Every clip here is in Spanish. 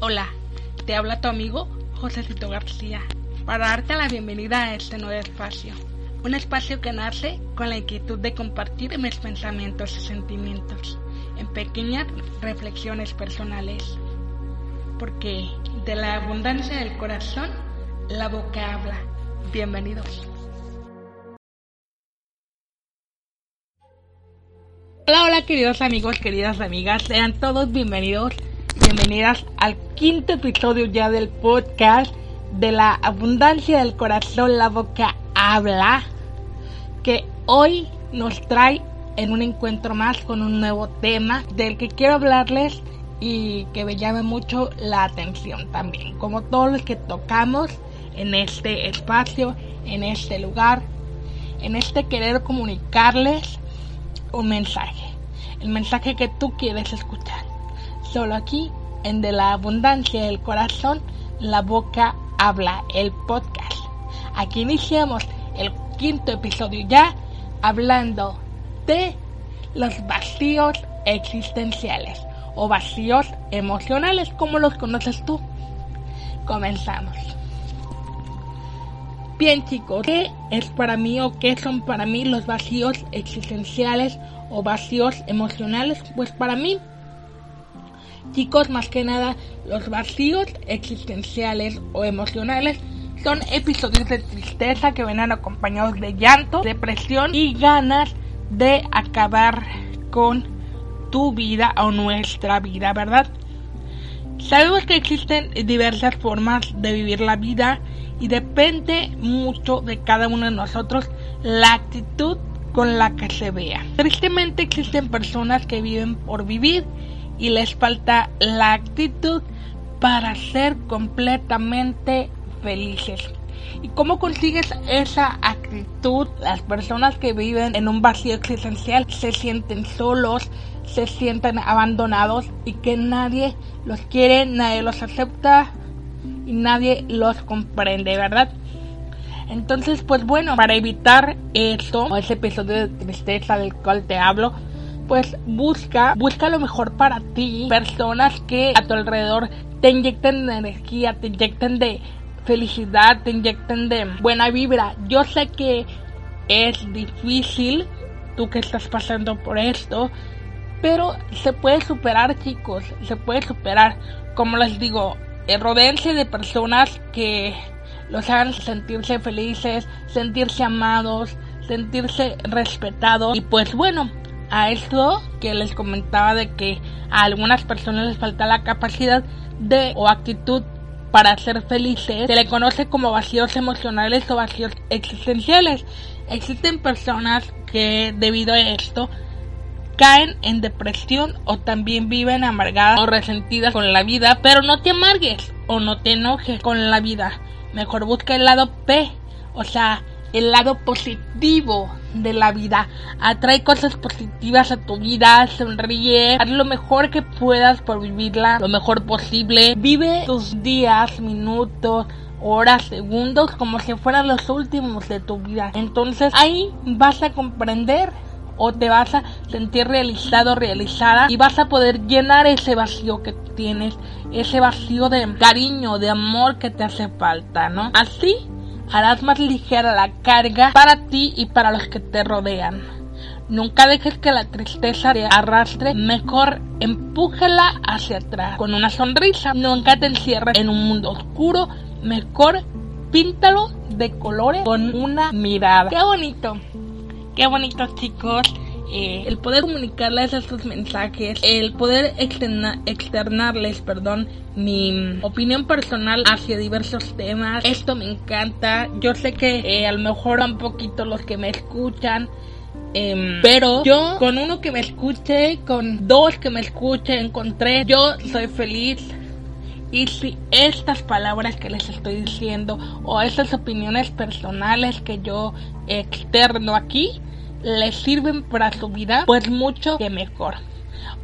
Hola, te habla tu amigo José Cito García para darte la bienvenida a este nuevo espacio. Un espacio que nace con la inquietud de compartir mis pensamientos y sentimientos en pequeñas reflexiones personales. Porque de la abundancia del corazón, la boca habla. Bienvenidos. Hola, hola queridos amigos, queridas amigas, sean todos bienvenidos bienvenidas al quinto episodio ya del podcast de la abundancia del corazón, la boca habla, que hoy nos trae en un encuentro más con un nuevo tema del que quiero hablarles y que me llame mucho la atención también, como todos los que tocamos en este espacio, en este lugar, en este querer comunicarles un mensaje, el mensaje que tú quieres escuchar. Solo aquí, en De la Abundancia del Corazón, la boca habla, el podcast. Aquí iniciamos el quinto episodio ya hablando de los vacíos existenciales o vacíos emocionales, como los conoces tú. Comenzamos. Bien chicos, ¿qué es para mí o qué son para mí los vacíos existenciales o vacíos emocionales? Pues para mí Chicos, más que nada, los vacíos existenciales o emocionales son episodios de tristeza que vienen acompañados de llanto, depresión y ganas de acabar con tu vida o nuestra vida, ¿verdad? Sabemos que existen diversas formas de vivir la vida y depende mucho de cada uno de nosotros la actitud con la que se vea. Tristemente existen personas que viven por vivir y les falta la actitud para ser completamente felices. ¿Y cómo consigues esa actitud? Las personas que viven en un vacío existencial se sienten solos, se sienten abandonados y que nadie los quiere, nadie los acepta y nadie los comprende, ¿verdad? Entonces, pues bueno, para evitar eso, ese episodio de tristeza del cual te hablo, pues busca, busca lo mejor para ti, personas que a tu alrededor te inyecten de energía, te inyecten de felicidad, te inyecten de buena vibra. Yo sé que es difícil, tú que estás pasando por esto, pero se puede superar chicos, se puede superar. Como les digo, eh, rodeense de personas que los hagan sentirse felices, sentirse amados, sentirse respetados. Y pues bueno, a esto que les comentaba de que a algunas personas les falta la capacidad de o actitud para ser felices, se le conoce como vacíos emocionales o vacíos existenciales. Existen personas que debido a esto caen en depresión o también viven amargadas o resentidas con la vida, pero no te amargues o no te enojes con la vida. Mejor busca el lado P, o sea, el lado positivo de la vida. Atrae cosas positivas a tu vida, sonríe, haz lo mejor que puedas por vivirla lo mejor posible. Vive tus días, minutos, horas, segundos como si fueran los últimos de tu vida. Entonces ahí vas a comprender o te vas a sentir realizado, realizada y vas a poder llenar ese vacío que tienes, ese vacío de cariño, de amor que te hace falta, ¿no? Así harás más ligera la carga para ti y para los que te rodean. Nunca dejes que la tristeza te arrastre, mejor empújala hacia atrás con una sonrisa. Nunca te encierres en un mundo oscuro, mejor píntalo de colores con una mirada. Qué bonito, qué bonito chicos. Eh, el poder comunicarles estos mensajes, el poder externarles, perdón, mi opinión personal hacia diversos temas. Esto me encanta. Yo sé que eh, a lo mejor un poquito los que me escuchan Em, pero yo, con uno que me escuche, con dos que me escuchen, con tres, yo soy feliz. Y si estas palabras que les estoy diciendo o esas opiniones personales que yo externo aquí les sirven para su vida, pues mucho que mejor.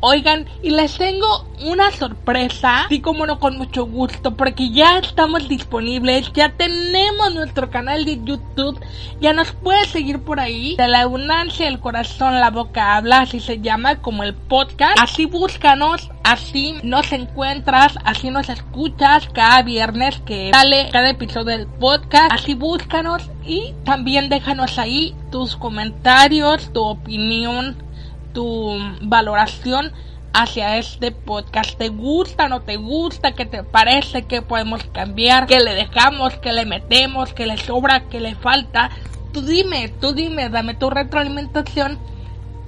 Oigan, y les tengo una sorpresa, así como no con mucho gusto, porque ya estamos disponibles, ya tenemos nuestro canal de YouTube, ya nos puedes seguir por ahí. De la abundancia del corazón, la boca habla, así se llama, como el podcast. Así búscanos, así nos encuentras, así nos escuchas cada viernes que sale cada episodio del podcast. Así búscanos y también déjanos ahí tus comentarios, tu opinión tu valoración hacia este podcast. ¿Te gusta, no te gusta? ¿Qué te parece? ¿Qué podemos cambiar? ¿Qué le dejamos? ¿Qué le metemos? ¿Qué le sobra? ¿Qué le falta? Tú dime, tú dime, dame tu retroalimentación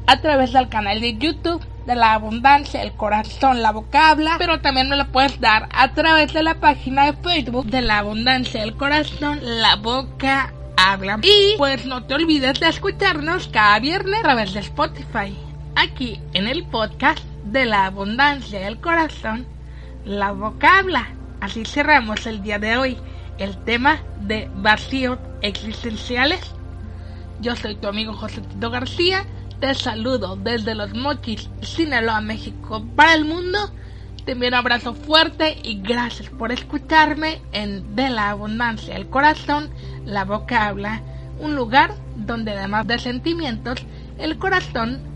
a través del canal de YouTube de la abundancia, el corazón, la boca habla, pero también me lo puedes dar a través de la página de Facebook de la abundancia, el corazón, la boca habla. Y pues no te olvides de escucharnos cada viernes a través de Spotify aquí en el podcast de la abundancia del corazón, la boca habla. Así cerramos el día de hoy el tema de vacíos existenciales. Yo soy tu amigo José Tito García. Te saludo desde Los Mochis, Sinaloa, México, para el mundo. Te envío un abrazo fuerte y gracias por escucharme en De la Abundancia del Corazón, la boca habla, un lugar donde además de sentimientos, el corazón